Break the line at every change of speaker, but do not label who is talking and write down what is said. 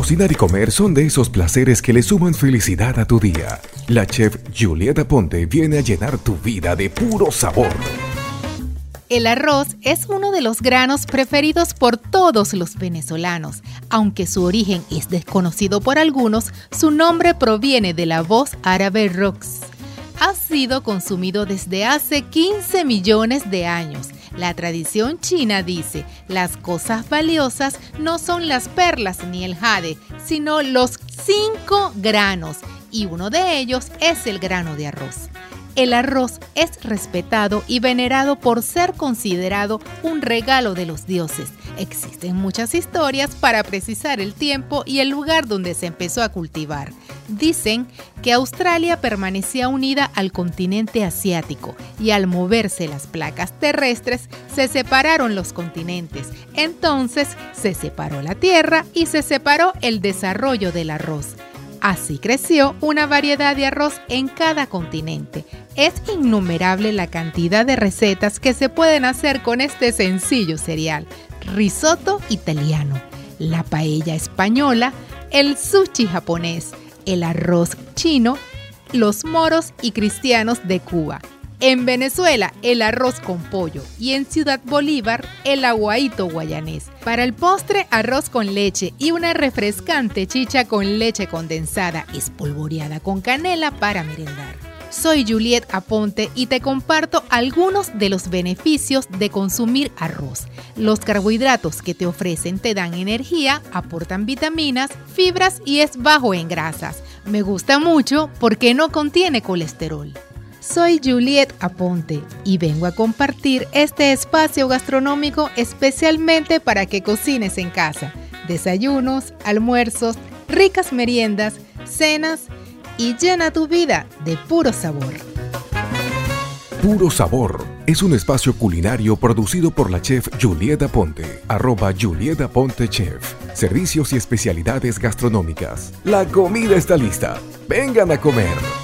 Cocinar y comer son de esos placeres que le suman felicidad a tu día. La chef Julieta Ponte viene a llenar tu vida de puro sabor.
El arroz es uno de los granos preferidos por todos los venezolanos. Aunque su origen es desconocido por algunos, su nombre proviene de la voz árabe rox. Ha sido consumido desde hace 15 millones de años la tradición china dice, las cosas valiosas no son las perlas ni el jade, sino los cinco granos, y uno de ellos es el grano de arroz. El arroz es respetado y venerado por ser considerado un regalo de los dioses. Existen muchas historias para precisar el tiempo y el lugar donde se empezó a cultivar. Dicen que Australia permanecía unida al continente asiático y al moverse las placas terrestres se separaron los continentes. Entonces se separó la tierra y se separó el desarrollo del arroz. Así creció una variedad de arroz en cada continente. Es innumerable la cantidad de recetas que se pueden hacer con este sencillo cereal. Risotto italiano, la paella española, el sushi japonés, el arroz chino, los moros y cristianos de Cuba. En Venezuela, el arroz con pollo y en Ciudad Bolívar, el aguaito guayanés. Para el postre, arroz con leche y una refrescante chicha con leche condensada espolvoreada con canela para merendar. Soy Juliet Aponte y te comparto algunos de los beneficios de consumir arroz. Los carbohidratos que te ofrecen te dan energía, aportan vitaminas, fibras y es bajo en grasas. Me gusta mucho porque no contiene colesterol. Soy Juliet Aponte y vengo a compartir este espacio gastronómico especialmente para que cocines en casa. Desayunos, almuerzos, ricas meriendas, cenas y llena tu vida de puro sabor.
Puro Sabor es un espacio culinario producido por la chef Julieta Ponte, arroba Julieta Ponte Chef. Servicios y especialidades gastronómicas. La comida está lista. Vengan a comer.